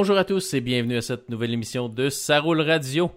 Bonjour à tous et bienvenue à cette nouvelle émission de Saroule Radio.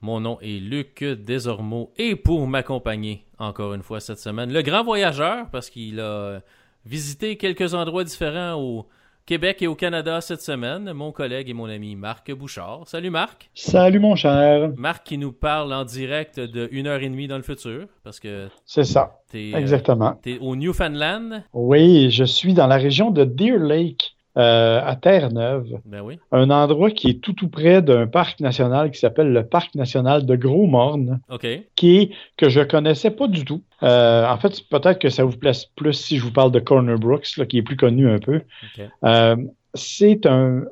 Mon nom est Luc Desormeaux et pour m'accompagner encore une fois cette semaine, le grand voyageur parce qu'il a visité quelques endroits différents au Québec et au Canada cette semaine, mon collègue et mon ami Marc Bouchard. Salut Marc. Salut mon cher. Marc qui nous parle en direct de une heure et demie dans le futur parce que c'est ça. Es, Exactement. tu es au Newfoundland. Oui, je suis dans la région de Deer Lake. Euh, à Terre-Neuve, ben oui. un endroit qui est tout tout près d'un parc national qui s'appelle le parc national de Gros-Morne, qui est que je connaissais pas du tout. Euh, en fait, peut-être que ça vous plaise plus si je vous parle de Corner Brooks, là, qui est plus connu un peu. Euh, c'est un,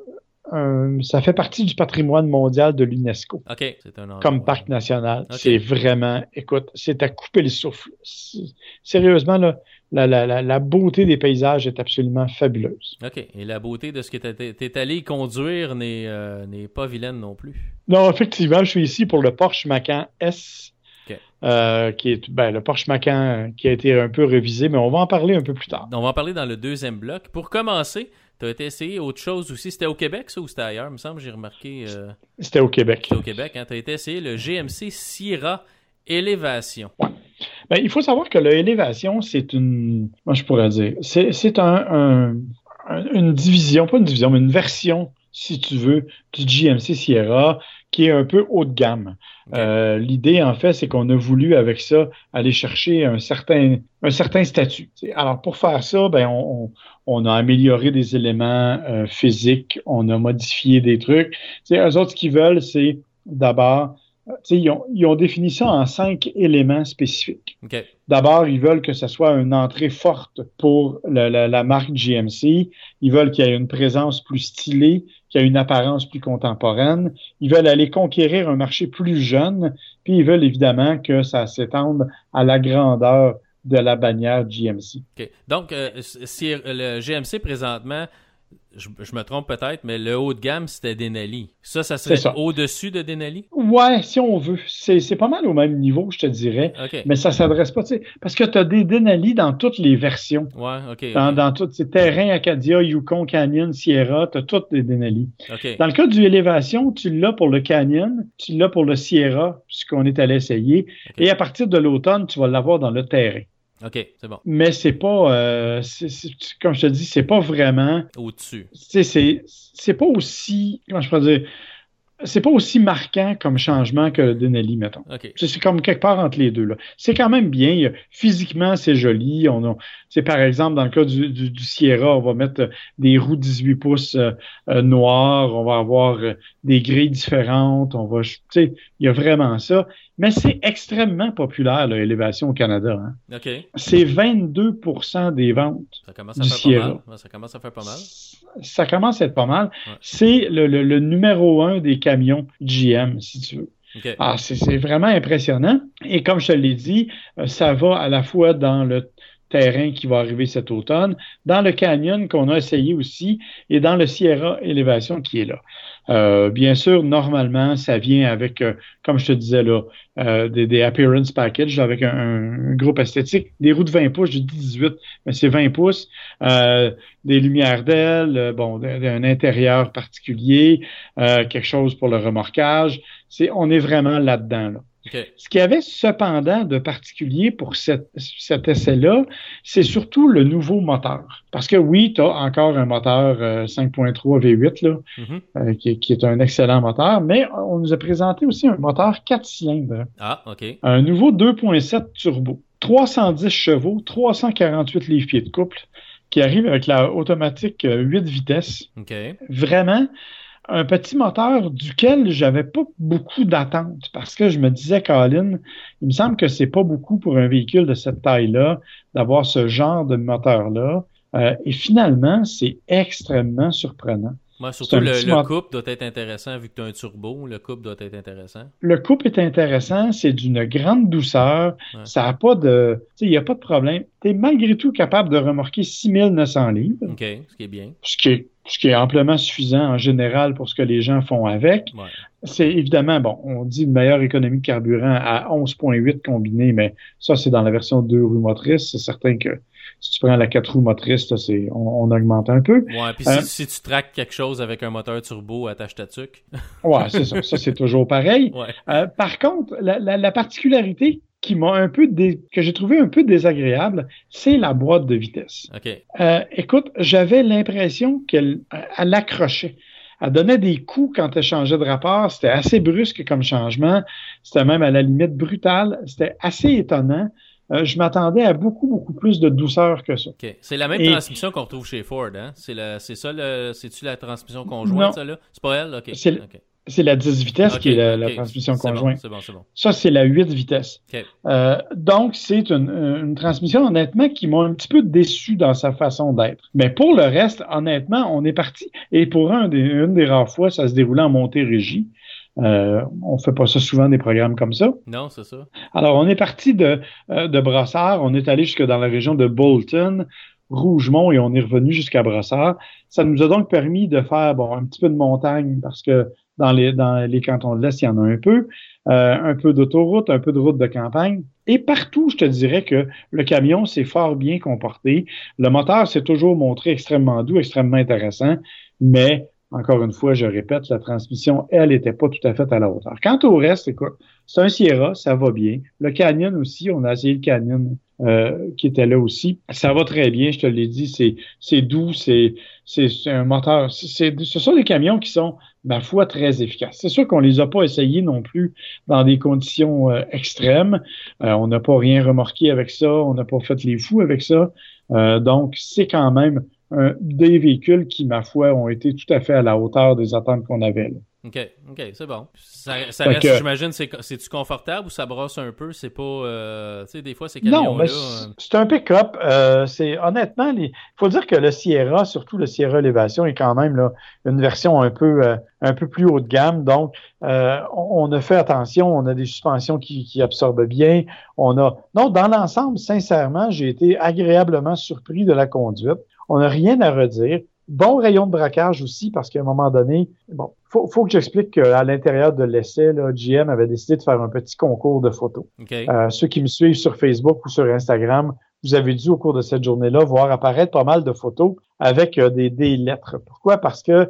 un- ça fait partie du patrimoine mondial de l'UNESCO OK. C'est un endroit. comme parc national. C'est vraiment, écoute, c'est à couper le souffle. Sérieusement, là, la, la, beauté des paysages est absolument fabuleuse. OK. Et la beauté de ce que t'es t'es allé conduire n'est euh, n'est pas vilaine non plus. Non, effectivement, je suis ici pour le Porsche Macan S, euh, qui est ben, le Porsche Macan qui a été un peu révisé, mais on va en parler un peu plus tard. On va en parler dans le deuxième bloc. Pour commencer, tu as été essayé autre chose aussi. C'était au Québec, ça, ou c'était ailleurs? Il me semble, j'ai remarqué. euh, C'était au Québec. c'était au Québec. Hein? Tu as été essayé le GMC Sierra Élévation. Ben, il faut savoir que l'élévation, c'est une, moi je pourrais dire, c'est c'est un, un- un- une division, pas une division, mais une version, si tu veux, du GMC Sierra qui est un peu haut de gamme. Euh, L'idée, en fait, c'est qu'on a voulu avec ça aller chercher un certain, un certain statut. T'sais, Alors pour faire ça, ben on, on, on a amélioré des éléments euh, physiques, on a modifié des trucs. T'sais, eux autres, ce qu'ils veulent, c'est d'abord, ils ont, ils ont défini ça en cinq éléments spécifiques. D'abord, ils veulent que ce soit une entrée forte pour la, la- la marque GMC. Ils veulent qu'il y ait une présence plus stylée, qu'il y ait une apparence plus contemporaine. Ils veulent aller conquérir un marché plus jeune. Puis ils veulent évidemment que ça s'étende à la grandeur de la bannière GMC. Donc, euh, si le GMC présentement, je, je me trompe peut-être, mais le haut de gamme, c'était Denali. Ça, ça serait au-dessus de Denali? Ouais, si on veut. C'est pas mal au même niveau, je te dirais. Mais ça s'adresse pas, tu sais, parce que tu as des Denali dans toutes les versions. Ouais, OK. Dans, OK. dans tous ces terrains Acadia, Yukon, Canyon, Sierra, tu as toutes des Denali. Dans le cas du élévation, tu l'as pour le Canyon, tu l'as pour le Sierra, puisqu'on est allé essayer. Et à partir de l'automne, tu vas l'avoir dans le terrain. OK, c'est bon. Mais c'est pas, euh, comme je te dis, c'est pas vraiment, Au-dessus. c'est c'est pas aussi, comment je peux dire, c'est pas aussi marquant comme changement que Denali, mettons. OK. C'est comme quelque part entre les deux. là. C'est quand même bien. A- Physiquement, c'est joli. On c'est par exemple dans le cas du, du, du Sierra, on va mettre euh, des roues 18 pouces euh, euh, noires. On va avoir euh, des grilles différentes. On va, tu sais, il y a vraiment ça. Mais c'est extrêmement populaire l'élévation au Canada. hein. OK. C'est 22% des ventes. Ça commence à Du faire pas mal. Ça commence à faire pas mal. Ça commence à être pas mal. Ouais. C'est le, le, le numéro un des camions GM, si tu veux. OK. Ah, c'est c'est vraiment impressionnant. Et comme je te l'ai dit, euh, ça va à la fois dans le terrain qui va arriver cet automne, dans le canyon qu'on a essayé aussi, et dans le Sierra Élévation qui est là. Euh, bien sûr, normalement, ça vient avec, euh, comme je te disais là, euh, des, des appearance package avec un, un groupe esthétique, des roues de 20 pouces, je dis 18, mais c'est 20 pouces, euh, des lumières d'aile, bon, d'un intérieur particulier, quelque chose pour le remorquage. C'est, on est vraiment là-dedans. Là. Ce qu'il y avait cependant de particulier pour cette- cet essai-là, c'est surtout le nouveau moteur. Parce que oui, tu as encore un moteur euh, 5.3 V8 là, Mhm. euh, qui, qui est un excellent moteur, mais on nous a présenté aussi un moteur 4 cylindres, Ah, OK. un nouveau 2.7 turbo, 310 chevaux, 348 livres-pieds de couple, qui arrive avec la automatique euh, 8 vitesses OK. vraiment un petit moteur duquel j'avais pas beaucoup d'attentes parce que je me disais, Colin, il me semble que c'est pas beaucoup pour un véhicule de cette taille-là d'avoir ce genre de moteur-là. Euh, et finalement, c'est extrêmement surprenent. Ouais, surtout le, le couple doit être intéressant vu que tu as un turbo. Le couple doit être intéressant. Le coupe est intéressant, c'est d'une grande douceur, Ouais. ça a pas de, il y a pas de problème. Tu es malgré tout capable de remorquer 6900 livres, OK, ce qui est bien. ce qui est, ce qui est amplement suffisant en général pour ce que les gens font avec. Ouais. C'est évidemment, bon, on dit une meilleure économie de carburant à 11,8 combiné, mais ça, c'est dans la version deux roues motrices. C'est certain que Si tu prends la 4 roues motrices, c'est, on, augmente un peu. Ouais, puis si, si, tu traques quelque chose avec un moteur turbo, attache ta tuque. ouais, c'est ça. Ça, c'est toujours pareil. Ouais. par contre, la, la, la particularité qui m'a un peu que j'ai trouvé un peu désagréable, c'est la boîte de vitesse. Euh, écoute, j'avais l'impression qu'elle elle accrochait. Elle donnait des coups quand elle changeait de rapport. C'était assez brusque comme changement. C'était même à la limite brutal. C'était assez étonnant. Euh, je m'attendais à beaucoup, beaucoup plus de douceur que ça. C'est la même transmission qu'on retrouve chez Ford, hein? C'est ça, c'est-tu la transmission conjointe, ça, là? C'est pas elle? OK. C'est la 10 vitesses qui est la, transmission conjointe. Bon, bon, bon. Ça, c'est la 8 vitesses. Euh, donc, c'est une, une, transmission, honnêtement, qui m'a un petit peu déçu dans sa façon d'être. Mais pour le reste, honnêtement, on est parti. Et pour un des, une des rares fois, ça se déroulait en montée régie. Euh, on fait pas ça souvent des programmes comme ça. Non, c'est ça. Alors, on est parti de, euh, de Brossard, on est allé jusque dans la région de Bolton, Rougemont et on est revenu jusqu'à Brossard. Ça nous a donc permis de faire bon un petit peu de montagne parce que dans les, dans les cantons de l'Est, il y en a un peu. Euh, un peu d'autoroute, un peu de route de campagne. Et partout, je te dirais que le camion s'est fort bien comporté. Le moteur s'est toujours montré extrêmement doux, extrêmement intéressant, mais encore une fois, je répète, la transmission, elle, n'était pas tout à fait à la hauteur. Quant au reste, écoute, c'est un Sierra, ça va bien. Le Canyon aussi, on a essayé le Canyon euh, qui était là aussi. Ça va très bien, je te l'ai dit, c'est, doux, c'est, un moteur. Ce sont des camions qui sont, ma foi, très efficaces. C'est sûr qu'on les a pas essayés non plus dans des conditions euh, extrêmes. Euh, on n'a pas rien remarqué avec ça, on n'a pas fait les fous avec ça. donc, c'est quand même des véhicules qui, ma foi, ont été tout à fait à la hauteur des attentes qu'on avait. Là. OK, OK, c'est bon. Ça, ça reste, j'imagine, c'est-tu confortable ou ça brosse un peu? C'est pas, euh, tu sais, des fois, ces camions-là... Non, euh, c'est un pick-up. Euh, c'est honnêtement, il faut dire que le Sierra, surtout le Sierra Elevation, est quand même là, une version un peu, un peu plus haut de gamme. Donc, on, a fait attention, on a des suspensions qui, qui absorbent bien. On a... Non, dans l'ensemble, sincèrement, j'ai été agréablement surpris de la conduite. On n'a rien à redire. Bon rayon de braquage aussi, parce qu'à un moment donné, bon, faut, faut que j'explique qu'à l'intérieur de l'essai, là, GM avait décidé de faire un petit concours de photos. Euh, ceux qui me suivent sur Facebook ou sur Instagram, vous avez dû au cours de cette journée-là voir apparaître pas mal de photos avec euh, des, des lettres. Pourquoi? Parce que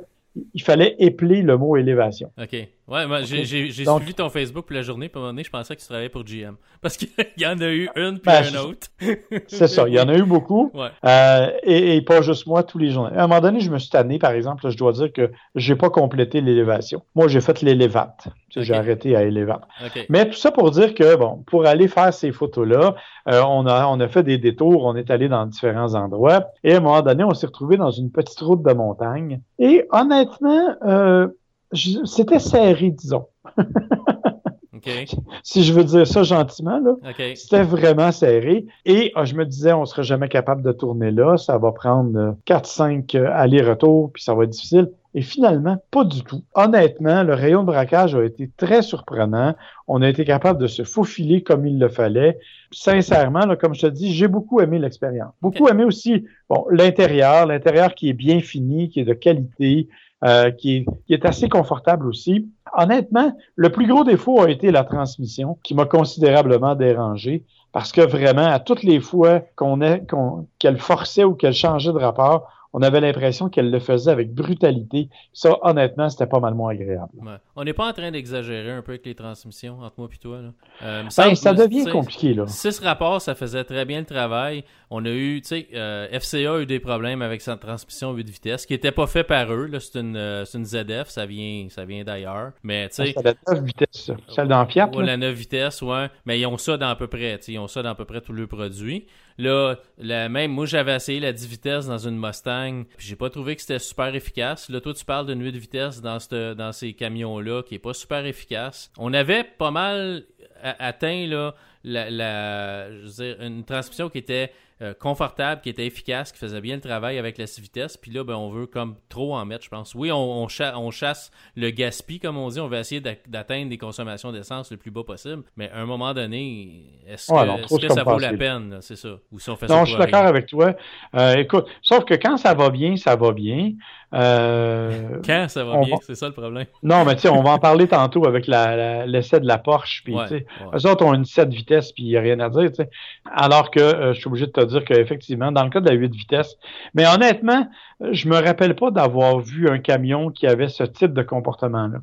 il fallait épeler le mot élévation. OK. Ouais, moi, j'ai suivi ton Facebook pour la journée, puis à un moment donné, je pensais que tu travaillais pour GM. Parce qu'il y en a eu une, puis ben, un autre. c'est ça, il y en a eu beaucoup. Ouais. Euh, et, pas juste moi, tous les journées. À un moment donné, je me suis tanné, par exemple, je dois dire que j'ai pas complété l'élévation. Moi, j'ai fait l'élévate. J'ai arrêté à élévate. Mais tout ça pour dire que, bon, pour aller faire ces photos-là, euh, on, a, on a fait des détours, on est allé dans différents endroits, et à un moment donné, on s'est retrouvé dans une petite route de montagne. Et honnêtement, euh, c'était serré, disons. Si je veux dire ça gentiment, là, c'était vraiment serré. Et ah, je me disais, on serait jamais capable de tourner là. Ça va prendre 4-5 euh, euh, allers-retours, puis ça va être difficile. Et finalement, pas du tout. Honnêtement, le rayon de braquage a été très surprenant. On a été capable de se faufiler comme il le fallait. Sincèrement, là, comme je te dis, j'ai beaucoup aimé l'expérience. Beaucoup aimé aussi bon, l'intérieur, l'intérieur qui est bien fini, qui est de qualité, euh, qui, est, assez confortable aussi. Honnêtement, le plus gros défaut a été la transmission, qui m'a considérablement dérangé, parce que vraiment, à toutes les fois qu'on qu'elle forçait ou qu'elle changeait de rapport, on avait l'impression qu'elle le faisait avec brutalité. Ça, honnêtement, c'était pas mal moins agréable. On n'est pas en train d'exagérer un peu avec les transmissions entre moi et toi. Là. Euh, ben, ça, devient compliqué. Là. Six rapports, ça faisait très bien le travail. On a eu, tu sais, euh, FCA a eu des problèmes avec sa transmission 8 vitesses, qui n'était pas fait par eux. C'est une, euh, une, ZF, ça vient, ça vient d'ailleurs. Mais tu sais. C'est la 9 vitesses, celle dans Fiat. la 9 vitesses, ouais. Mais ils ont ça dans à peu près. Ils ont ça dans à peu près tous leurs produits. Là, la même, moi j'avais essayé la 10 vitesses dans une Mustang, puis j'ai pas trouvé que c'était super efficace. Là, toi tu parles de 8 vitesses dans, dans ces camions-là qui est pas super efficace. On avait pas mal atteint là, la, la je veux dire, une transmission qui était euh, confortable, qui était efficace, qui faisait bien le travail avec la 6 vitesses. Puis là, ben, on veut comme trop en mettre, je pense. Oui, on, on, chasse le gaspille, comme on dit. On veut essayer d'atteindre des consommations d'essence le plus bas possible. Mais à un moment donné, est-ce que, ça vaut la peine? C'est ça. Ou si on fait non, je suis d'accord avec toi. Euh, écoute, sauf que quand ça va bien, ça va bien. Euh, quand ça va bien, c'est ça le problème. Non, mais tu sais, on va en parler tantôt avec l'essai de la Porsche. Puis, ouais, eux autres ont une 7 vitesses, puis il n'y a rien à dire. sais. Alors que je suis obligé de te dire qu'effectivement, dans le cas de la 8 vitesses, mais honnêtement, je me rappelle pas d'avoir vu un camion qui avait ce type de comportement-là.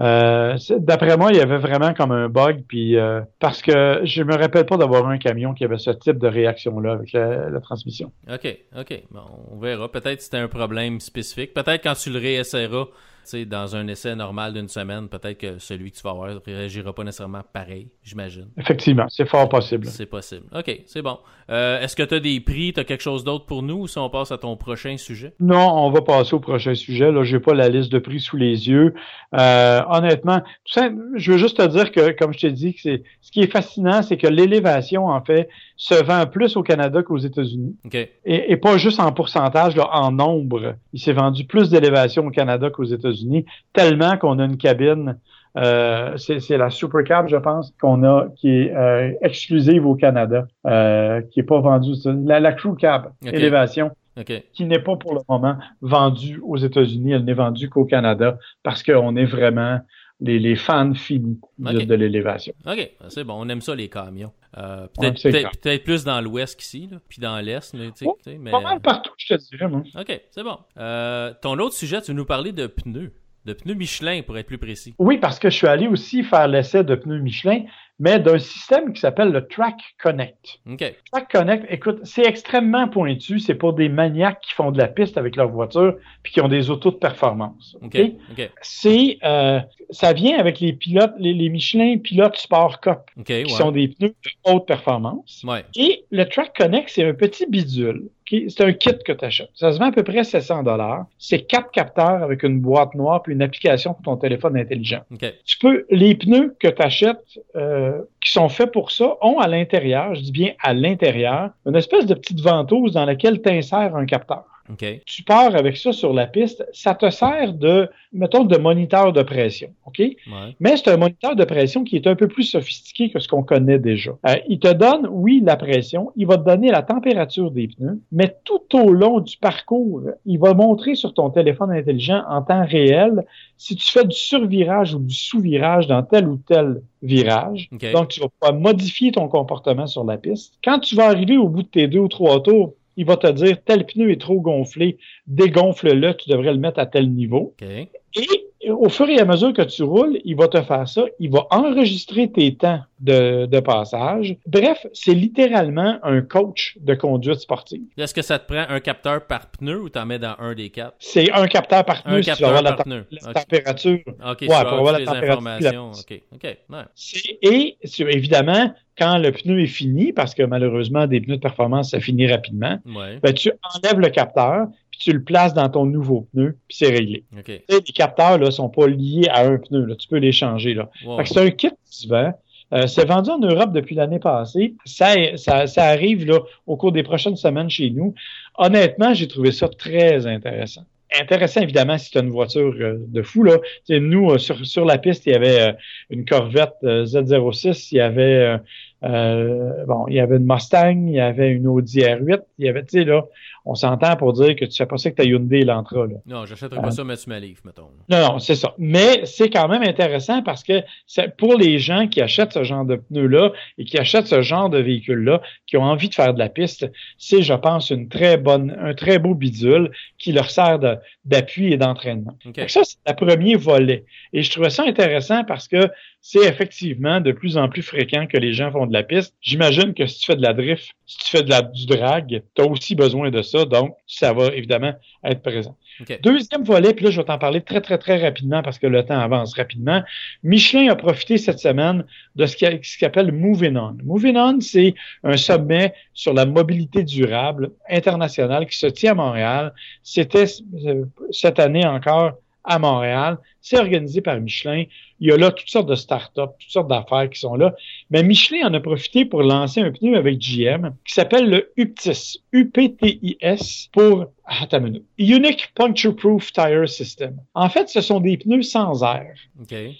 Euh, d'après moi, il y avait vraiment comme un bug, puis euh, parce que je me rappelle pas d'avoir un camion qui avait ce type de réaction-là avec la, transmission. OK, OK. Bon, on verra. Peut-être c'était un problème spécifique. Peut-être quand tu le réessayeras, dans un essai normal d'une semaine, peut-être que celui que tu vas avoir ne réagira pas nécessairement pareil, j'imagine. Effectivement, c'est fort possible. C'est possible. OK, c'est bon. Euh, est-ce que tu as des prix, tu as quelque chose d'autre pour nous ou si on passe à ton prochain sujet? Non, on va passer au prochain sujet. Là, j'ai pas la liste de prix sous les yeux. Euh, honnêtement, je veux juste te dire que, comme je t'ai dit, que c'est ce qui est fascinant, c'est que l'élévation, en fait, se vend plus au Canada qu'aux États-Unis. Et, pas juste en pourcentage, là, en nombre. Il s'est vendu plus d'élévation au Canada qu'aux États-Unis, tellement qu'on a une cabine. Euh, c'est la Supercab, je pense, qu'on a, qui est euh, exclusive au Canada, euh, qui est pas vendue. La, la Crew Cab, élévation, qui n'est pas pour le moment vendue aux États-Unis, elle n'est vendue qu'au Canada parce qu'on est vraiment les, fans finis de, l'élévation. OK, c'est bon. On aime ça, les camions. Euh, peut-être plus dans l'ouest qu'ici, puis dans l'est. Mais, oh, mais, pas mal partout, je te dirais. Moi. OK, c'est bon. Euh, ton autre sujet, tu veux nous parler de pneus? De pneus Michelin, pour être plus précis. Oui, parce que je suis allé aussi faire l'essai de pneus Michelin mais d'un système qui s'appelle le Track Connect. Track Connect, écoute, c'est extrêmement pointu. C'est pour des maniaques qui font de la piste avec leur voiture puis qui ont des autos de performance. C'est, euh, ça vient avec les pilotes, les, Michelin Pilote Sport Cup, qui sont des pneus de haute performance. Et le Track Connect, c'est un petit bidule. C'est un kit que tu achètes. Ça se vend à peu près 700 dollars. C'est quatre capteurs avec une boîte noire puis une application pour ton téléphone intelligent. Tu peux les pneus que tu achètes euh, qui sont faits pour ça ont à l'intérieur, je dis bien à l'intérieur, une espèce de petite ventouse dans laquelle tu insères un capteur. Tu pars avec ça sur la piste, ça te sert de, mettons, de moniteur de pression, OK? Mais c'est un moniteur de pression qui est un peu plus sophistiqué que ce qu'on connaît déjà. Euh, il te donne, oui, la pression, il va te donner la température des pneus, mais tout au long du parcours, il va montrer sur ton téléphone intelligent en temps réel si tu fais du survirage ou du sous-virage dans tel ou tel virage. Donc, tu vas pouvoir modifier ton comportement sur la piste. Quand tu vas arriver au bout de tes deux ou trois tours, il va te dire tel pneu est trop gonflé, dégonfle-le, tu devrais le mettre à tel niveau. Et au fur et à mesure que tu roules, il va te faire ça. Il va enregistrer tes temps de, de passage. Bref, c'est littéralement un coach de conduite sportive. Est-ce que ça te prend un capteur par pneu ou t'en mets dans un des quatre? C'est un capteur par pneu un si capteur tu par la, la température. OK, ouais, pour avoir la température. OK, OK. Et évidemment, quand le pneu est fini, parce que malheureusement, des pneus de performance, ça finit rapidement, ben, tu enlèves le capteur, tu le places dans ton nouveau pneu, puis c'est réglé. Les capteurs ne sont pas liés à un pneu, là. tu peux les changer. Là. c'est un kit qui se vend. Euh, c'est vendu en Europe depuis l'année passée. Ça, ça, ça, arrive là, au cours des prochaines semaines chez nous. Honnêtement, j'ai trouvé ça très intéressant intéressant, évidemment, si tu as une voiture euh, de fou. Là. nous, euh, sur, sur la piste, il y avait une Corvette Z06, il y avait euh, bon, il y avait une Mustang, il y avait une Audi R8, il y avait, tu sais, là, on s'entend pour dire que tu sais pas ça que ta Hyundai l'entra, là. Non, j'achèterais pas ça, mais tu livre, mettons. Non, non, c'est ça. Mais c'est quand même intéressant parce que c'est pour les gens qui achètent ce genre de pneus-là et qui achètent ce genre de véhicule-là, qui ont envie de faire de la piste, c'est, je pense, une très bonne, un très beau bidule qui leur sert d'appui et d'entraînement. Ça, c'est le premier volet. Et je trouvais ça intéressant parce que c'est effectivement de plus en plus fréquent que les gens font de la piste. J'imagine que si tu fais de la drift, si tu fais de la, du drag, tu as aussi besoin de ça, donc ça va évidemment être présent. Deuxième volet, puis là, je vais t'en parler très, très, très rapidement parce que le temps avance rapidement. Michelin a profité cette semaine de ce qu'il appelle Moving On. Moving On, c'est un sommet sur la mobilité durable internationale qui se tient à Montréal. C'était euh, cette année encore à Montréal. C'est organisé par Michelin. Il y a là toutes sortes de startups, toutes sortes d'affaires qui sont là. Mais Michelin en a profité pour lancer un pneu avec GM qui s'appelle le UPTIS, U-P-T-I-S, pour, attends une Unique Puncture Proof Tire System. En fait, ce sont des pneus sans air.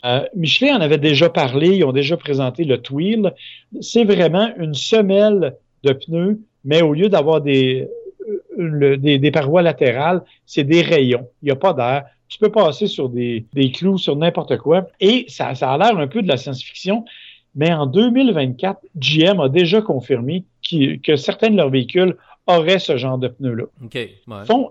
Euh, Michelin en avait déjà parlé, ils ont déjà présenté le Tweel. C'est vraiment une semelle de pneus, mais au lieu d'avoir des, euh, des, des, parois latérales, c'est des rayons. Il n'y a pas d'air tu peux passer sur des, des clous, sur n'importe quoi. Et ça, ça a l'air un peu de la science-fiction. mais en 2024, GM a déjà confirmé que certains de leurs véhicules auraient ce genre de pneus-là.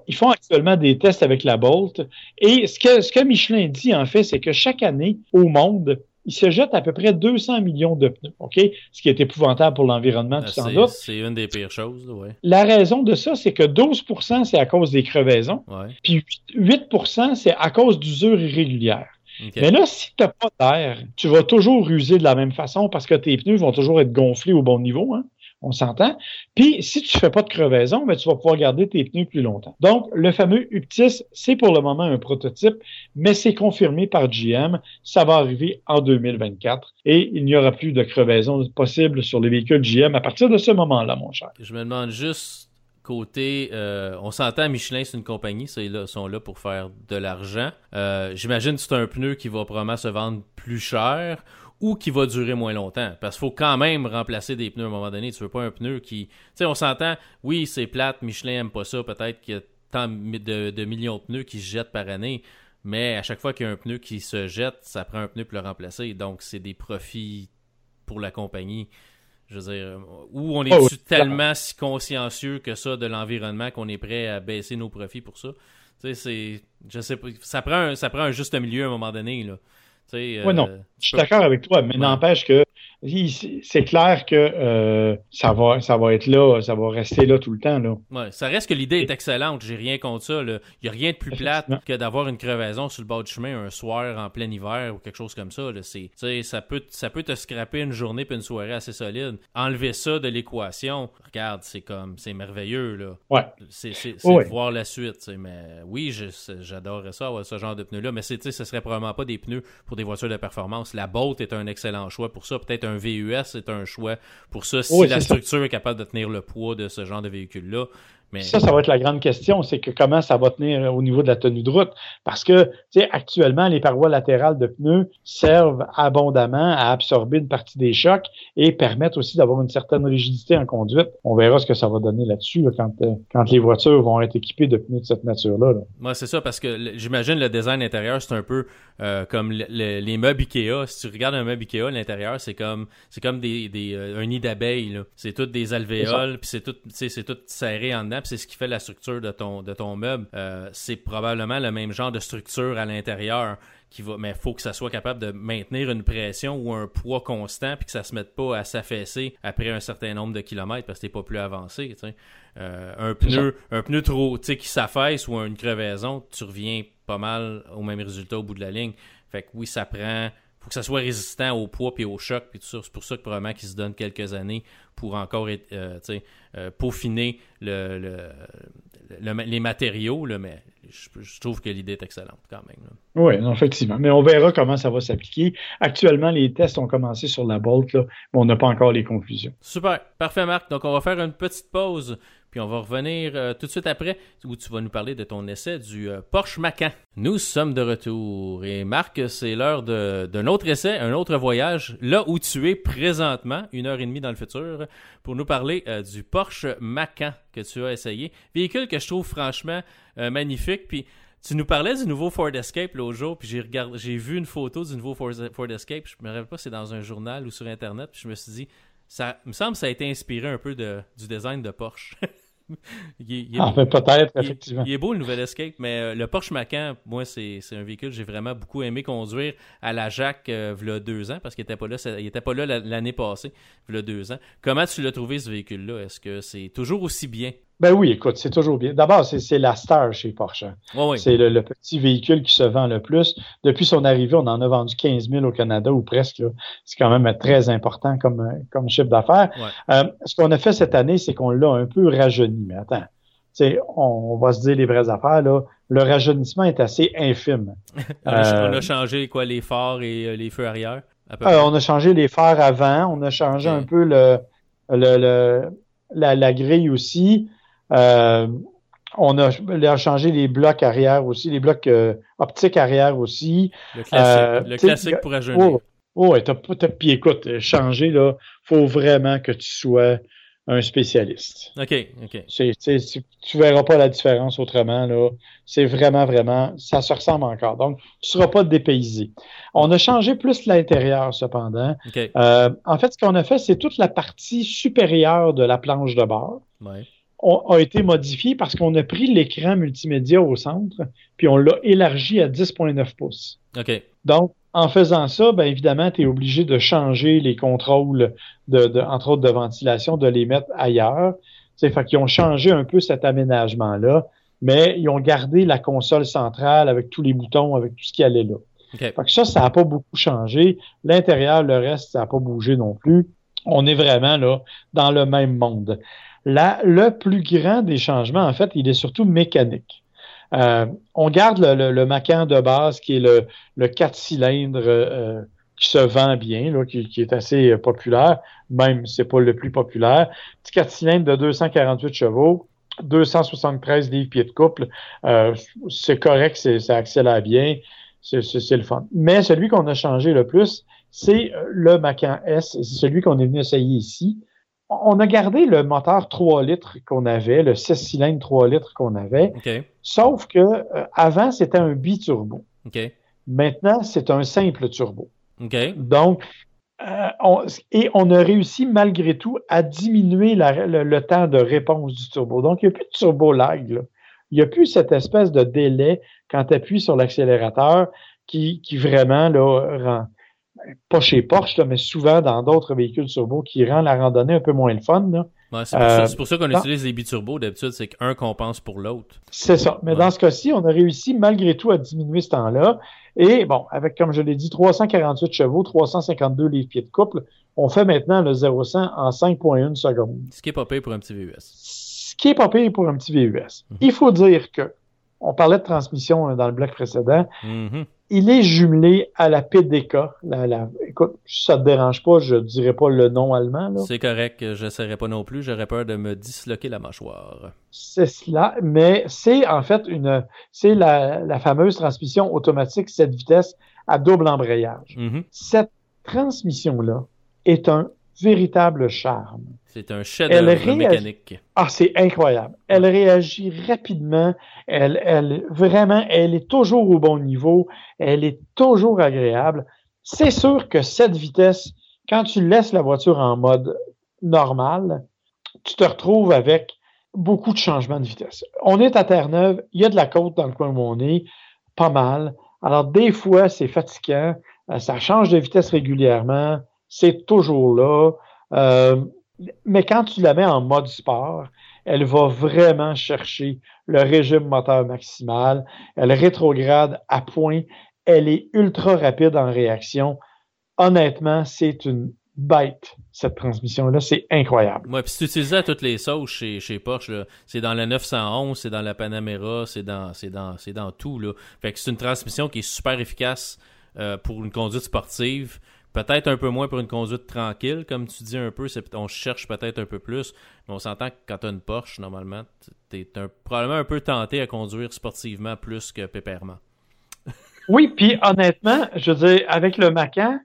ils, font, actuellement des tests avec la Bolt. Et ce que, ce que Michelin dit, en fait, c'est que chaque année, au monde, il se jette à peu près 200 millions de pneus, OK? Ce qui est épouvantable pour l'environnement, tout ça. C'est une des pires choses, oui. La raison de ça, c'est que 12% c'est à cause des crevaisons, puis 8%, c'est à cause d'usure irrégulière. Mais là, si tu n'as pas d'air, tu vas toujours user de la même façon parce que tes pneus vont toujours être gonflés au bon niveau. Hein? On s'entend. Puis, si tu fais pas de crevaison, ben, tu vas pouvoir garder tes pneus plus longtemps. Donc, le fameux UPTIS, c'est pour le moment un prototype, mais c'est confirmé par GM. Ça va arriver en 2024 et il n'y aura plus de crevaison possible sur les véhicules GM à partir de ce moment-là, mon cher. Je me demande juste côté, euh, on s'entend, Michelin, c'est une compagnie, ils sont là pour faire de l'argent. Euh, j'imagine que c'est un pneu qui va probablement se vendre plus cher ou qui va durer moins longtemps. Parce qu'il faut quand même remplacer des pneus à un moment donné. Tu veux pas un pneu qui. Tu sais, on s'entend, oui, c'est plate, Michelin aime pas ça, peut-être qu'il y a tant de, millions de pneus qui se jettent par année. Mais à chaque fois qu'il y a un pneu qui se jette, ça prend un pneu pour le remplacer. Donc, c'est des profits pour la compagnie. Je veux dire, ou on est oh, tellement si consciencieux que ça de l'environnement qu'on est prêt à baisser nos profits pour ça? Tu sais, c'est. Je sais pas. Ça prend, ça prend un juste milieu à un moment donné, là. Oui, non. Euh, je suis d'accord avec toi, mais n'empêche que c'est clair que euh, ça va ça va être là, ça va rester là tout le temps. Là. Ouais, ça reste que l'idée est excellente, j'ai rien contre ça. Il n'y a rien de plus plate que d'avoir une crevaison sur le bord du chemin un soir en plein hiver ou quelque chose comme ça. ça, peut, ça peut te scraper une journée puis une soirée assez solide. Enlever ça de l'équation, regarde, c'est comme c'est merveilleux. Là. Ouais. C'est voir la suite. Mais oui, j'adorerais ça, avoir ce genre de pneus-là, mais ce serait probablement pas des pneus pour des voitures de performance. La Bolt est un excellent choix pour ça. Peut-être un VUS c'est un choix pour ça si la structure est capable de tenir le poids de ce genre de véhicule-là. Ça, ça va être la grande question, c'est que comment ça va tenir au niveau de la tenue de route? Parce que, tu sais, actuellement, les parois latérales de pneus servent abondamment à absorber une partie des chocs et permettent aussi d'avoir une certaine rigidité en conduite. On verra ce que ça va donner là-dessus quand, euh, quand les voitures vont être équipées de pneus de cette nature-là. Moi, c'est ça, parce que j'imagine le design intérieur, c'est un peu euh, comme les meubles Ikea. Si tu regardes un meuble Ikea, l'intérieur, c'est comme c'est comme des, des euh, un nid d'abeilles. C'est tout des alvéoles, puis c'est tout, c'est tout serré en dedans c'est ce qui fait la structure de ton, de ton meuble. Euh, c'est probablement le même genre de structure à l'intérieur. Qui va, mais il faut que ça soit capable de maintenir une pression ou un poids constant puis que ça se mette pas à s'affaisser après un certain nombre de kilomètres parce que t'es pas plus avancé. Euh, un pneu un pneu trop qui s'affaisse ou une crevaison, tu reviens pas mal au même résultat au bout de la ligne. Fait que oui, ça prend que ça soit résistant au poids et au choc puis tout ça. C'est pour ça que probablement qu'ils se donnent quelques années pour encore euh, euh, peaufiner le, les matériaux, là, mais je, trouve que l'idée est excellente quand même. Oui, effectivement. Mais on verra comment ça va s'appliquer. Actuellement, les tests ont commencé sur la Bolt, mais on n'a pas encore les conclusions. Super. Parfait, Marc. Donc, on va faire une petite pause puis on va revenir euh, tout de suite après où tu vas nous parler de ton essai du euh, Porsche Macan. Nous sommes de retour et Marc, c'est l'heure d'un autre essai, un autre voyage, là où tu es présentement, une heure et demie dans le futur, pour nous parler euh, du Porsche Macan que tu as essayé. Véhicule que je trouve franchement magnifique. Puis tu nous parlais du nouveau Ford Escape l'autre jour, puis j'ai j'ai vu une photo du nouveau Ford, Escape. Je me rappelle pas si c'est dans un journal ou sur Internet. Puis je me suis dit, ça me semble ça a été inspiré un peu de, du design de Porsche. il, ah, peut-être, effectivement. Il, est beau le nouvel Escape, mais euh, le Porsche Macan, moi, c'est un véhicule que j'ai vraiment beaucoup aimé conduire à la Jacques euh, a deux ans, parce qu'il n'était pas là, il était pas là l'année passée, a deux ans. Comment tu l'as trouvé ce véhicule-là? Est-ce que c'est toujours aussi bien? Ben oui, écoute, c'est toujours bien. D'abord, c'est la star chez Porsche. C'est le, petit véhicule qui se vend le plus. Depuis son arrivée, on en a vendu 15 000 au Canada ou presque. C'est quand même très important comme, comme chiffre d'affaires. Euh, ce qu'on a fait cette année, c'est qu'on l'a un peu rajeuni. Mais attends, on, on va se dire les vraies affaires. Là. Le rajeunissement est assez infime. on, a, euh, changé quoi les phares et euh, les feux arrière? on a changé les phares avant. On a changé un peu le, le, la, la grille aussi. Euh, on a, changé les blocs arrière aussi, les blocs euh, optiques arrière aussi. Le classique, le classique pour rajeunir. Oh, oh puis écoute, changer, là, faut vraiment que tu sois un spécialiste. OK, OK. C'est, tu verras pas la différence autrement. Là. C'est vraiment, vraiment, ça se ressemble encore. Donc, tu seras pas dépaysé. On a changé plus l'intérieur, cependant. Euh, en fait, ce qu'on a fait, c'est toute la partie supérieure de la planche de bord. Ouais. A été modifiée parce qu'on a pris l'écran multimédia au centre, puis on l'a élargi à 10.9 pouces. OK. Donc, en faisant ça, bien évidemment, tu es obligé de changer les contrôles, de, entre autres de ventilation, de les mettre ailleurs. C'est fait qu'ils ont changé un peu cet aménagement-là, mais ils ont gardé la console centrale avec tous les boutons, avec tout ce qui allait là. Fait que ça, ça n'a pas beaucoup changé. L'intérieur, le reste, ça n'a pas bougé non plus. On est vraiment là dans le même monde. Là, le plus grand des changements, en fait, il est surtout mécanique. Euh, on garde le, le, Macan de base qui est le, le 4 cylindres euh, qui se vend bien, là, qui, est assez populaire, même c'est pas le plus populaire. Petit 4 cylindres de 248 chevaux, 273 livres pieds de couple, euh, c'est correct, ça accélère bien, c'est le fun. Mais celui qu'on a changé le plus, c'est le Macan S, c'est celui qu'on est venu essayer ici on a gardé le moteur 3 litres qu'on avait, le 6 cylindres 3 litres qu'on avait. Sauf que euh, avant, c'était un biturbo. Maintenant, c'est un simple turbo. Donc, euh, et on a réussi malgré tout à diminuer le, temps de réponse du turbo. Donc, il n'y a plus de turbo lag. Il n'y a plus cette espèce de délai quand tu appuies sur l'accélérateur qui, qui vraiment là, rend, pas chez Porsche, mais souvent dans d'autres véhicules turbo qui rend la randonnée un peu moins le fun. c'est pour, ça, qu'on utilise les biturbo. D'habitude, c'est qu'un compense pour l'autre. C'est ça. Mais dans ce cas-ci, on a réussi malgré tout à diminuer ce temps-là. Et bon, avec, comme je l'ai dit, 348 chevaux, 352 livres-pieds de couple, on fait maintenant le 0-100 en 5.1 secondes. Ce qui est pas payé pour un petit VUS. Ce qui est pas payé pour un petit VUS. Mhm. Il faut dire que, on parlait de transmission dans le bloc précédent, mhm il est jumelé à la PDK. La, la, écoute, ça te dérange pas, je dirais pas le nom allemand. C'est correct, je ne pas non plus, j'aurais peur de me disloquer la mâchoire. C'est cela, mais c'est en fait une, c'est la, la, fameuse transmission automatique 7 vitesses à double embrayage. Mm-hmm. Cette transmission-là est un véritable charme. C'est un chef-d'œuvre mécanique. Ah, c'est incroyable. Elle réagit rapidement. Elle, elle, vraiment, elle est toujours au bon niveau. Elle est toujours agréable. C'est sûr que cette vitesse, quand tu laisses la voiture en mode normal, tu te retrouves avec beaucoup de changements de vitesse. On est à Terre-Neuve, il y a de la côte dans le coin où on est, pas mal. Alors, des fois, c'est fatigant. Euh, ça change de vitesse régulièrement c'est toujours là. Euh, mais quand tu la mets en mode sport, elle va vraiment chercher le régime moteur maximal. Elle rétrograde à point. Elle est ultra rapide en réaction. Honnêtement, c'est une bête, cette transmission-là. C'est incroyable. Ouais, puis si tu utilises à toutes les sauces chez, Porsche, c'est dans la 911, c'est dans la Panamera, c'est dans, c'est dans, c'est dans tout. Là. Fait que c'est une transmission qui est super efficace euh, pour une conduite sportive. Peut-être un peu moins pour une conduite tranquille, comme tu dis un peu, on cherche peut-être un peu plus, mais on s'entend que quand tu as une Porsche, normalement, tu es probablement un peu tenté à conduire sportivement plus que pépèrement. oui, puis honnêtement, je veux dire, avec le Macan,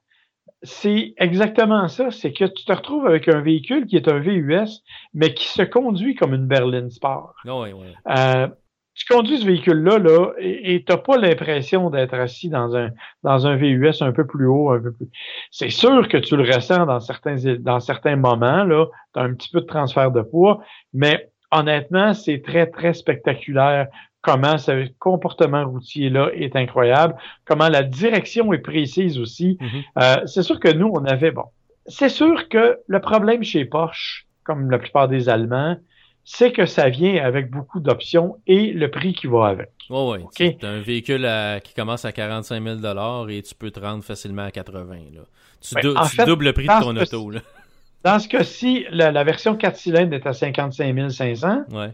c'est exactement ça. C'est que tu te retrouves avec un véhicule qui est un VUS, mais qui se conduit comme une berline sport. Oui, oui. Euh, tu conduis ce véhicule-là là, et tu n'as pas l'impression d'être assis dans un, dans un VUS un peu plus haut, un peu plus. C'est sûr que tu le ressens dans certains, dans certains moments, là, tu as un petit peu de transfert de poids, mais honnêtement, c'est très, très spectaculaire comment ce comportement routier-là est incroyable, comment la direction est précise aussi. Mm-hmm. Euh, c'est sûr que nous, on avait, bon, c'est sûr que le problème chez Porsche, comme la plupart des Allemands, c'est que ça vient avec beaucoup d'options et le prix qui va avec. Oui, oui. C'est un véhicule qui commence à 45 000 et tu peux te rendre facilement à 80 là. Tu, ben, doubles le prix de ton auto. Là. Dans ce cas-ci, la, version 4 cylindres est à 55 500 ouais.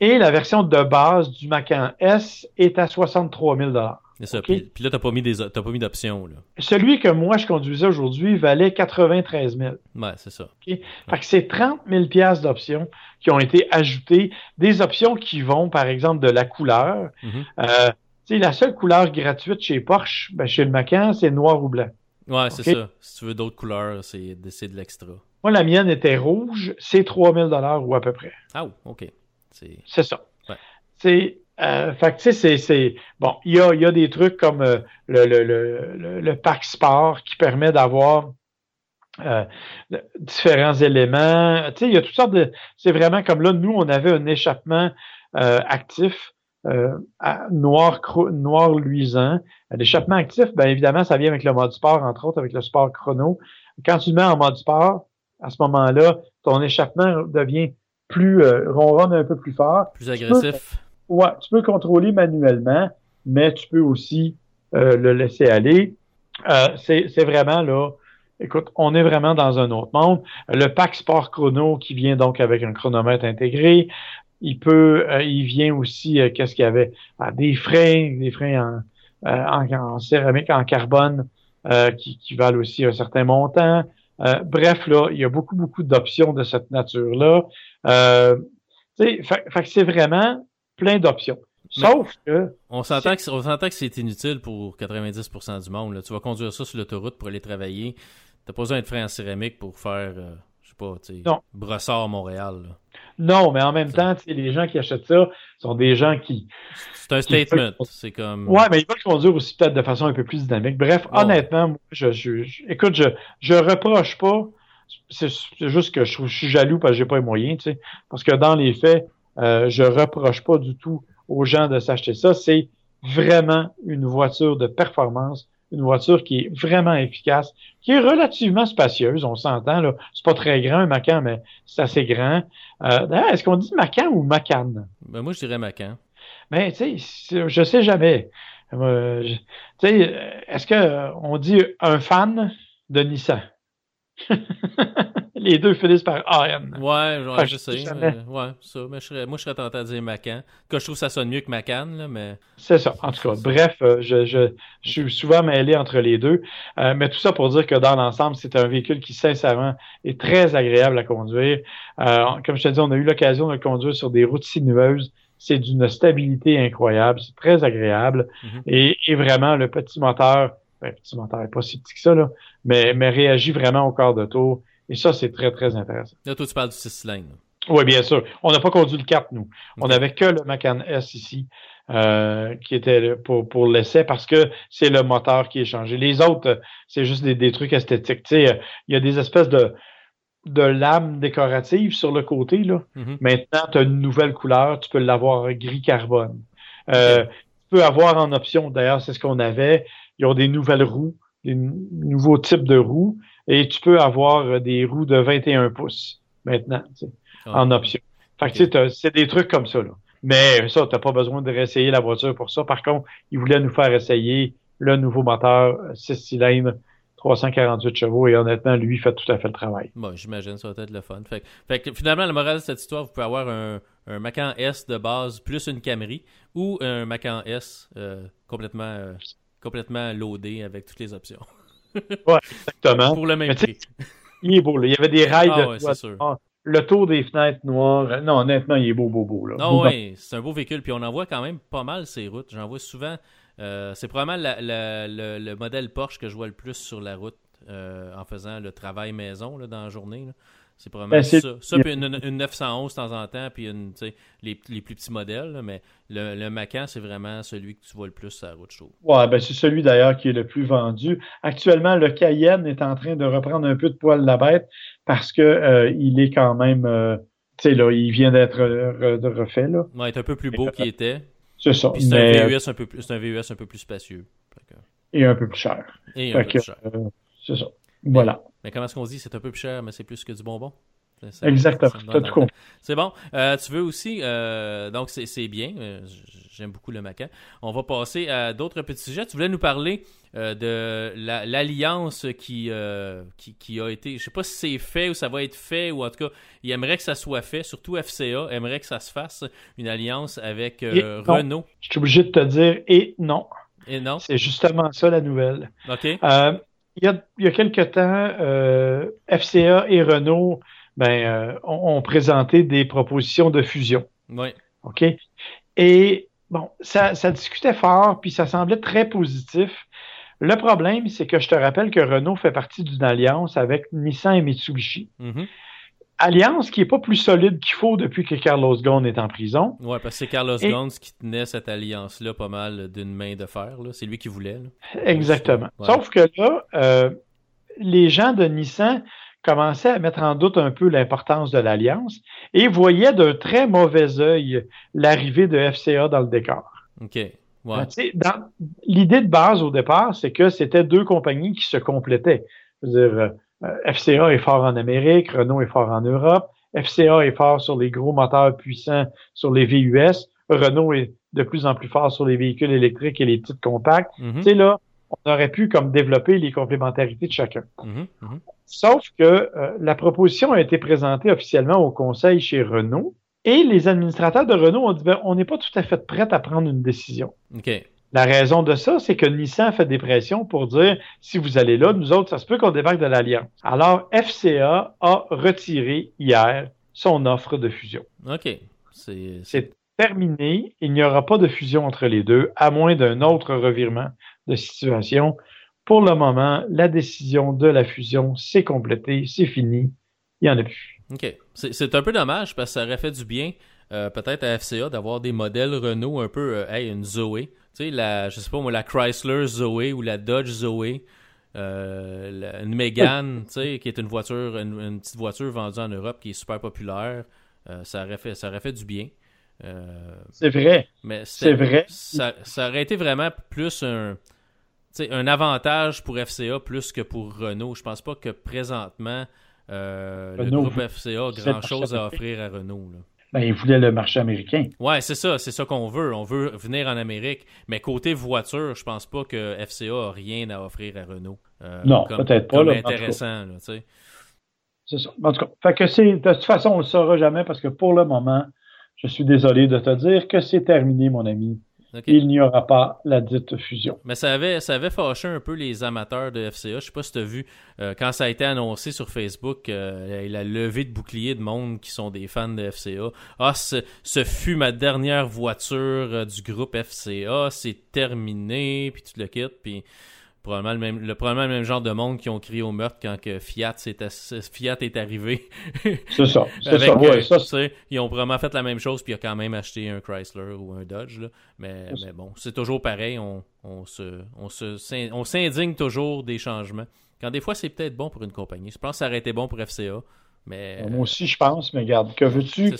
et la version de base du Macan S est à 63 000 c'est ça. Puis, là, t'as pas mis des, pas mis d'options. Celui que moi, je conduisais aujourd'hui valait 93 000. Ouais, c'est ça. Fait que c'est 30 000 pièces d'options qui ont été ajoutées. Des options qui vont, par exemple, de la couleur. Mm-hmm. Euh, la seule couleur gratuite chez Porsche, ben, chez le Macan, c'est noir ou blanc. Ouais, c'est ça. Si tu veux d'autres couleurs, c'est de l'extra. Moi, la mienne était rouge, c'est 3000 dollars ou à peu près. Ah, OK. C'est ça. C'est euh, fait tu sais, c'est, bon, il y a, y a des trucs comme euh, le, le, le, le, pack sport qui permet d'avoir euh, différents éléments. Tu sais, il y a toutes sortes de. C'est vraiment comme là, nous, on avait un échappement euh, actif. noir noir luisant. L'échappement actif, bien évidemment, ça vient avec le mode sport, entre autres avec le sport chrono. Quand tu le mets en mode sport, à ce moment-là, ton échappement devient plus ronronne un peu plus fort. Plus agressif. Ouais, tu peux le contrôler manuellement, mais tu peux aussi euh, le laisser aller. Euh, c'est vraiment là. Écoute, on est vraiment dans un autre monde. Le pack Sport Chrono qui vient donc avec un chronomètre intégré. Il peut, euh, il vient aussi, qu'est-ce qu'il y avait? Ah, des freins, des freins en, en, céramique, en carbone, qui, qui, valent aussi un certain montant. bref, là, il y a beaucoup, beaucoup d'options de cette nature-là. Euh, fait, fait c'est vraiment plein d'options. Sauf que. On s'entend que, que c'est inutile pour 90% du monde. Tu vas conduire ça sur l'autoroute pour aller travailler. T'as pas besoin de frein en céramique pour faire, euh, je sais pas, tu brossard Montréal. Non, mais en même temps, les gens qui achètent ça sont des gens qui. C'est un statement. C'est comme. Ouais, mais ils veulent conduire aussi peut-être de façon un peu plus dynamique. Bref, honnêtement, moi, je, je, écoute, je, je reproche pas. C'est juste que je, je suis jaloux parce que j'ai pas les moyens, tu sais. Parce que dans les faits, euh, je reproche pas du tout aux gens de s'acheter ça. C'est vraiment une voiture de performance, une voiture qui est vraiment efficace, qui est relativement spacieuse, on s'entend là. C'est pas très grand un Macan, mais c'est assez grand. Euh, est-ce qu'on dit Macan ou Macan? Ben moi je dirais Macan. Mais tu sais, je sais jamais. Euh, tu sais, est-ce que on dit un fan de Nissan? les deux finissent par AN. Ouais, je sais. ouais, ça. Mais je serais, moi, je serais tenté de dire Macan. Que je trouve que ça sonne mieux que Macan, là, mais. C'est ça. En tout cas, bref, euh, je, je, je, suis souvent mêlé entre les deux. Euh, mais tout ça pour dire que dans l'ensemble, c'est un véhicule qui, sincèrement, est très agréable à conduire. Euh, comme je te dis, on a eu l'occasion de le conduire sur des routes sinueuses. C'est d'une stabilité incroyable. C'est très agréable. Mm-hmm. et, et vraiment, le petit moteur ben, petit moteur n'est pas si petit que ça, là, mais, mais réagit vraiment au quart de tour. Et ça, c'est très, très intéressant. Là, toi, tu parles du 6 cylindres. Oui, bien sûr. On n'a pas conduit le 4, nous. On n'avait que le Macan S ici, euh, qui était pour, pour l'essai, parce que c'est le moteur qui est changé. Les autres, c'est juste des, des, trucs esthétiques. Tu sais, il y a des espèces de, de lames décoratives sur le côté. Là. Mm-hmm. Maintenant, tu as une nouvelle couleur. Tu peux l'avoir gris carbone. Euh, Tu peux avoir en option, d'ailleurs, c'est ce qu'on avait, ils ont des nouvelles roues, des nouveaux types de roues, et tu peux avoir euh, des roues de 21 pouces maintenant, ah. en option. Fait que tu sais, c'est des trucs comme ça, là. Mais ça, t'as pas besoin de réessayer la voiture pour ça. Par contre, ils voulaient nous faire essayer le nouveau moteur 6 euh, cylindres 348 chevaux et honnêtement, lui, fait tout à fait le travail. Bon, j'imagine, ça va être le fun. Fait, fait que finalement, la morale de cette histoire, vous pouvez avoir un, un Macan S de base plus une Camry ou un Macan S euh, complètement complètement loadé avec toutes les options. ouais, exactement. Pour le même prix. Il est beau, là. Il y avait des rails ah, de ouais, Le tour des fenêtres noires. Non, honnêtement, il est beau, beau, beau. Là. Non, oui, c'est un beau véhicule. Puis on en voit quand même pas mal ces routes. J'en vois souvent. Euh, c'est probablement le, modèle Porsche que je vois le plus sur la route euh, en faisant le travail maison là, dans la journée. Là. C'est probablement ben, ça. Ça, puis une, 911 de temps en temps, puis une, les, les plus petits modèles. mais le, le Macan, c'est vraiment celui que tu vois le plus sur la route, je trouve. Ouais, ben c'est celui d'ailleurs qui est le plus vendu. Actuellement, le Cayenne est en train de reprendre un peu de poil la bête parce que euh, il est quand même. Euh, tu sais, là, il vient d'être refait. Là. Ouais, il est un peu plus beau qu'il était. C'est ça. Puis c'est un, VUS un, peu plus, un VUS un peu plus spacieux. Et un peu plus cher. Et un peu plus cher. Euh, c'est ça. Voilà. Mais comment est-ce qu'on dit c'est un peu plus cher, mais c'est plus que du bonbon? Exactement. C'est bon. Euh, tu veux aussi, euh, donc c'est bien. Euh, j'aime beaucoup le Macan. On va passer à d'autres petits sujets. Tu voulais nous parler de l'alliance qui, qui, a été, je sais pas si c'est fait ou ça va être fait, ou en tout cas, il aimerait que ça soit fait, surtout FCA aimerait que ça se fasse, une alliance avec Renault. Je suis obligé de te dire, et non. Et non? C'est justement ça la nouvelle. OK il y a, il y a quelque temps, euh, FCA et Renault ben, euh, ont, présenté des propositions de fusion. Oui. OK? Et bon, ça, ça discutait fort, puis ça semblait très positif. Le problème, c'est que je te rappelle que Renault fait partie d'une alliance avec Nissan et Mitsubishi. Mhm. Alliance qui n'est pas plus solide qu'il faut depuis que Carlos Ghosn est en prison. Ouais, parce que c'est Carlos Et... Ghosn qui tenait cette alliance-là pas mal d'une main de fer. C'est lui qui voulait. Là. Exactement. Ouais. Sauf que là, euh, les gens de Nissan commençaient à mettre en doute un peu l'importance de l'alliance et voyaient d'un très mauvais œil l'arrivée de FCA dans le décor. OK. Ouais. L'idée de base au départ, c'est que c'était deux compagnies qui se complétaient. Je veux dire, euh, FCA est fort en Amérique, Renault est fort en Europe, FCA est fort sur les gros moteurs puissants sur les VUS, Renault est de plus en plus fort sur les véhicules électriques et les petites compacts. Mm -hmm. Tu sais, là, on aurait pu comme développer les complémentarités de chacun. Mm -hmm. Sauf que euh, la proposition a été présentée officiellement au conseil chez Renault et les administrateurs de Renault ont dit ben, on n'est pas tout à fait prêts à prendre une décision. Okay. La raison de ça, c'est que Nissan fait des pressions pour dire si vous allez là, nous autres, ça se peut qu'on débarque de l'Alliance. Alors, FCA a retiré hier son offre de fusion. OK. C'est terminé. Il n'y aura pas de fusion entre les deux, à moins d'un autre revirement de situation. Pour le moment, la décision de la fusion, c'est complété, c'est fini. Il n'y en a plus. OK. C'est un peu dommage parce que ça aurait fait du bien, euh, peut-être à FCA, d'avoir des modèles Renault un peu, euh, hey, une Zoé. Tu sais, la, je sais pas moi, la Chrysler Zoé ou la Dodge Zoé. Euh, la, une Mégane, tu sais, qui est une voiture, une, une, petite voiture vendue en Europe qui est super populaire. Euh, ça, aurait fait, ça aurait fait du bien. Euh, c'est vrai. Mais c'est vrai. Ça, ça, aurait été vraiment plus un, un avantage pour FCA plus que pour Renault. Je pense pas que présentement euh, le groupe FCA a grand chose à offrir à Renault. Là. Ben, il voulait le marché américain. Ouais, c'est ça, c'est ça qu'on veut. On veut venir en Amérique. Mais côté voiture, je pense pas que FCA a rien à offrir à Renault. Euh, non, peut-être pas. Comme là, intéressant, là, tu sais. C'est ça. En tout cas, fait que c'est, de toute façon, on le saura jamais parce que pour le moment, je suis désolé de te dire que c'est terminé, mon ami. Okay. Il n'y aura pas la dite fusion. Mais ça avait, ça avait fâché un peu les amateurs de FCA. Je sais pas si tu as vu, euh, quand ça a été annoncé sur Facebook, euh, la levée de boucliers de monde qui sont des fans de FCA. Ah, ce, ce fut ma dernière voiture euh, du groupe FCA, c'est terminé, puis tu le quittes, puis probablement le même, le, probablement le même genre de monde qui ont crié au meurtre quand que Fiat, est, Fiat est arrivé. C'est ça. C'est ça. Ouais, ça ils ont vraiment fait la même chose, puis ils ont quand même acheté un Chrysler ou un Dodge. Là. Mais, mais bon, c'est toujours pareil. On, on, se, on, se, on s'indigne toujours des changements. Quand des fois, c'est peut-être bon pour une compagnie. Je pense que ça aurait été bon pour FCA. Mais... Moi aussi, je pense, mais regarde, que veux-tu?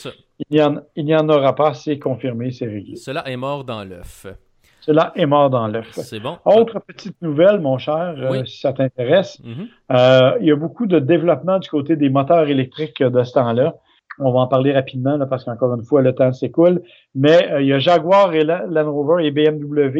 Il n'y en, en, aura pas, c'est confirmé, c'est réglé. Cela est mort dans l'œuf. Cela est mort dans l'œuf. C'est bon. Autre petite nouvelle, mon cher, oui. euh, si ça t'intéresse. Mm -hmm. euh, il y a beaucoup de développement du côté des moteurs électriques de ce temps-là. On va en parler rapidement là, parce qu'encore une fois, le temps s'écoule. Mais euh, il y a Jaguar et Land Rover et BMW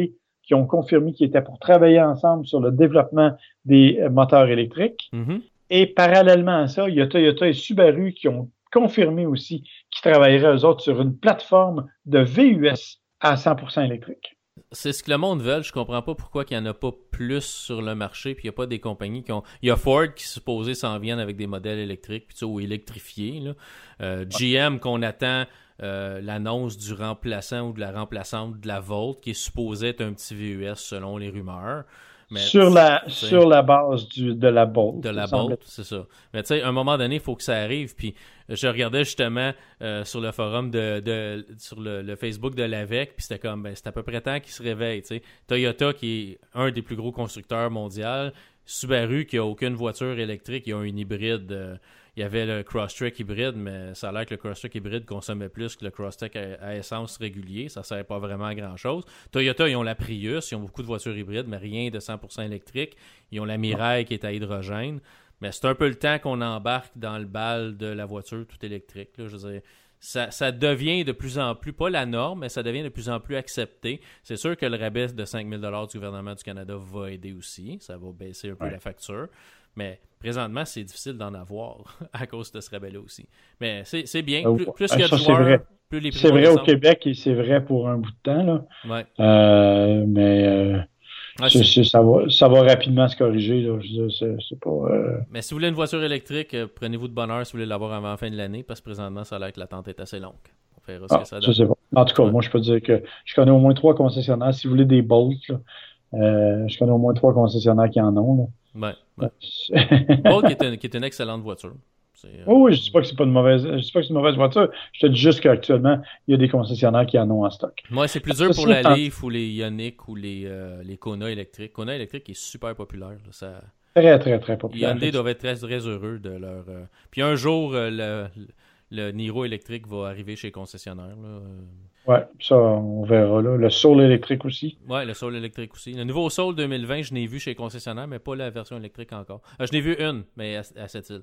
qui ont confirmé qu'ils étaient pour travailler ensemble sur le développement des moteurs électriques. Mm -hmm. Et parallèlement à ça, il y a Toyota et Subaru qui ont confirmé aussi qu'ils travailleraient eux autres sur une plateforme de VUS à 100% électrique c'est ce que le monde veut. Je comprends pas pourquoi il n'y en a pas plus sur le marché. Puis il n'y a pas des compagnies qui ont. Il y a Ford qui supposé s'en viennent avec des modèles électriques puis ou électrifiés. Là. Euh, GM qu'on attend euh, l'annonce du remplaçant ou de la remplaçante de la Volt qui est supposé être un petit VUS selon les rumeurs. Mais, sur la sur la base du, de la Bolt. De la Bolt, c'est ça. Mais tu sais, à un moment donné, il faut que ça arrive. Puis je regardais justement euh, sur le forum de, de sur le, le, Facebook de l'AVEC, puis c'était comme ben, c'est à peu près temps qu'il se réveille. Toyota qui est un des plus gros constructeurs mondiaux, Subaru qui a aucune voiture électrique, ils ont une hybride. Euh, il y avait le Crosstrek hybride, mais ça a l'air que le Crosstrek hybride consommait plus que le Crosstrek à, à, essence régulier. Ça ne servait pas vraiment à grand-chose. Toyota, ils ont la Prius, ils ont beaucoup de voitures hybrides, mais rien de 100% électrique. Ils ont la Mirai qui est à hydrogène. Mais c'est un peu le temps qu'on embarque dans le bal de la voiture tout électrique. Là. Je veux dire, ça, ça, devient de plus en plus, pas la norme, mais ça devient de plus en plus accepté. C'est sûr que le rabais de 5 000 du gouvernement du Canada va aider aussi. Ça va baisser un peu ouais. la facture. Mais présentement, c'est difficile d'en avoir à cause de ce rabais-là aussi. Mais c'est bien. Plus, plus ah, il y a de joueurs, plus les C'est vrai au Québec et c'est vrai pour un bout de temps. Là. Ouais. Euh, mais euh, Ah, ça, va, ça va rapidement se corriger. Là. C'est- pas. euh, Mais si vous voulez une voiture électrique, euh, prenez-vous de bonne heure si vous voulez l'avoir avant la fin de l'année, parce que présentement, ça a l'air que l'attente est assez longue. On verra ce ah, que ça donne. En tout cas, Ouais. moi, je peux dire que je connais au moins trois concessionnaires. Si vous voulez des Bolts, je connais au moins trois concessionnaires qui en ont. Là. Ouais, qui, est qui est une excellente voiture. Euh, oui, je ne dis pas que c'est pas une mauvaise, je dis pas que c'est une mauvaise voiture. Je te dis juste qu'actuellement, il y a des concessionnaires qui en ont en stock. Moi, c'est plus dur pour la Leaf ou les Ioniq ou les, euh, les Kona électriques. Kona électrique est super populaire. Ça... Très, très, très populaire. Hyundai doivent être très, très heureux de leur. Euh, puis un jour, le, le, Niro électrique va arriver chez les concessionnaires. Oui, ça, on verra. Là. Le Soul électrique aussi. Oui, le Soul électrique aussi. Le nouveau Soul 2020, je n'ai vu chez les concessionnaires, mais pas la version électrique encore. je n'ai vu une, mais à cette île.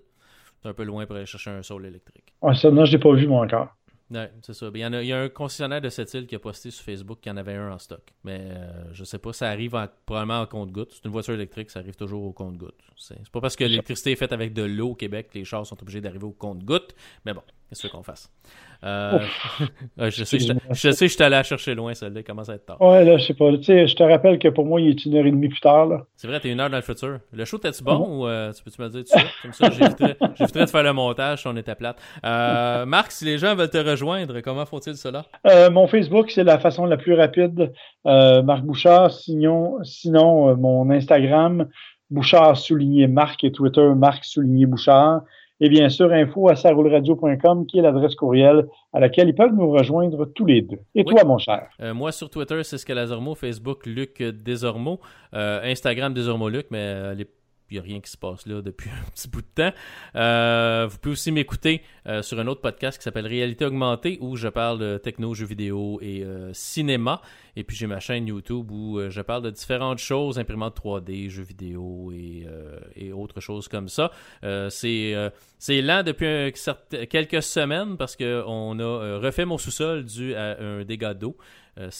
C'est un peu loin pour aller chercher un sol électrique. Ah, ça, non, je l'ai pas vu, moi, encore. Ouais, c'est ça. Il y, a, il y, a, un concessionnaire de cette île qui a posté sur Facebook qu'il y en avait un en stock. Mais euh, je sais pas, ça arrive probablement en compte-goutte. C'est une voiture électrique, ça arrive toujours au compte-goutte. C'est pas parce que l'électricité est faite avec de l'eau au Québec que les chars sont obligés d'arriver au compte-goutte. Mais bon, qu'est-ce qu'on fasse? Euh, je sais, je, sais, je suis allé la chercher loin, celle-là. commence à être tard. Ouais, là, je sais pas. Tu sais, je te rappelle que pour moi, il est une heure et demie plus tard. là. C'est vrai, t'es une heure dans le futur. Le show, t'es-tu bon ou euh, tu peux-tu me dire tout ça? Comme ça, j'éviterais de faire le montage si on était plate. Euh, Marc, si les gens veulent te rejoindre, comment font-ils cela? mon Facebook, c'est la façon la plus rapide. Marc Bouchard. Sinon, sinon mon Instagram, Bouchard souligné Marc et Twitter, Marc souligné Bouchard et bien sûr info à saroulradio.com qui est l'adresse courriel à laquelle ils peuvent nous rejoindre tous les deux. Et toi, mon cher? Euh, moi, sur Twitter, c'est Scalazormo, Facebook, Luc Desormeaux, euh, Instagram, Desormeaux Luc, mais euh, les il n'y a rien qui se passe là depuis un petit bout de temps. Euh, vous pouvez aussi m'écouter euh, sur un autre podcast qui s'appelle Réalité Augmentée où je parle de techno, jeux vidéo et euh, cinéma. Et puis j'ai ma chaîne YouTube où je parle de différentes choses, imprimantes 3D, jeux vidéo et, autres choses comme ça. c'est c'est lent depuis quelques semaines parce qu'on a refait mon sous-sol dû à un dégât d'eau.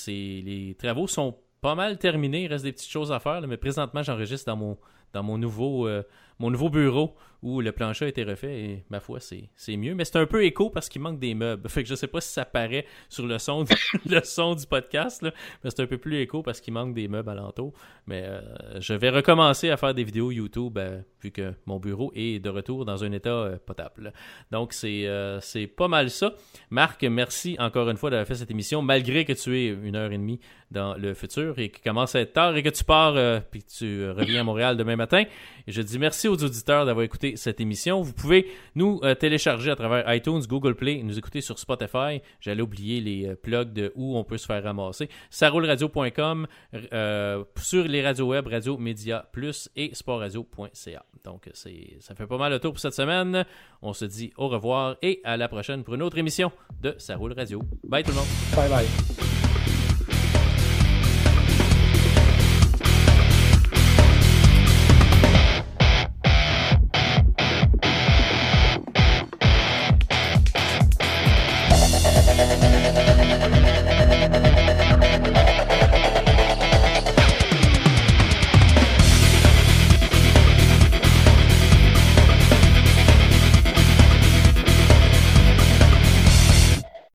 les travaux sont pas mal terminés, il reste des petites choses à faire, mais présentement j'enregistre dans mon dans mon nouveau, euh, mon nouveau bureau où le plancher a été refait et ma foi, c'est mieux. Mais c'est un peu écho parce qu'il manque des meubles. Fait que je sais pas si ça paraît sur le son du, le son du podcast, là, mais c'est un peu plus écho parce qu'il manque des meubles alentour. Mais euh, je vais recommencer à faire des vidéos YouTube euh, vu que mon bureau est de retour dans un état potable. Donc c'est c'est pas mal ça. Marc, merci encore une fois d'avoir fait cette émission, malgré que tu aies une heure et demie dans le futur et qu'il commence à être tard et que tu pars puis que tu reviens à Montréal demain matin. Je dis merci aux auditeurs d'avoir écouté cette émission. Vous pouvez nous euh, télécharger à travers iTunes, Google Play, nous écouter sur Spotify. J'allais oublier les euh, plugs de où on peut se faire ramasser. Saroulradio.com, euh, sur les radios web, Radio Média Plus et sportradio.ca. Donc, ça fait pas mal le tour pour cette semaine. On se dit au revoir et à la prochaine pour une autre émission de Ça Radio. Bye tout le monde. Bye bye.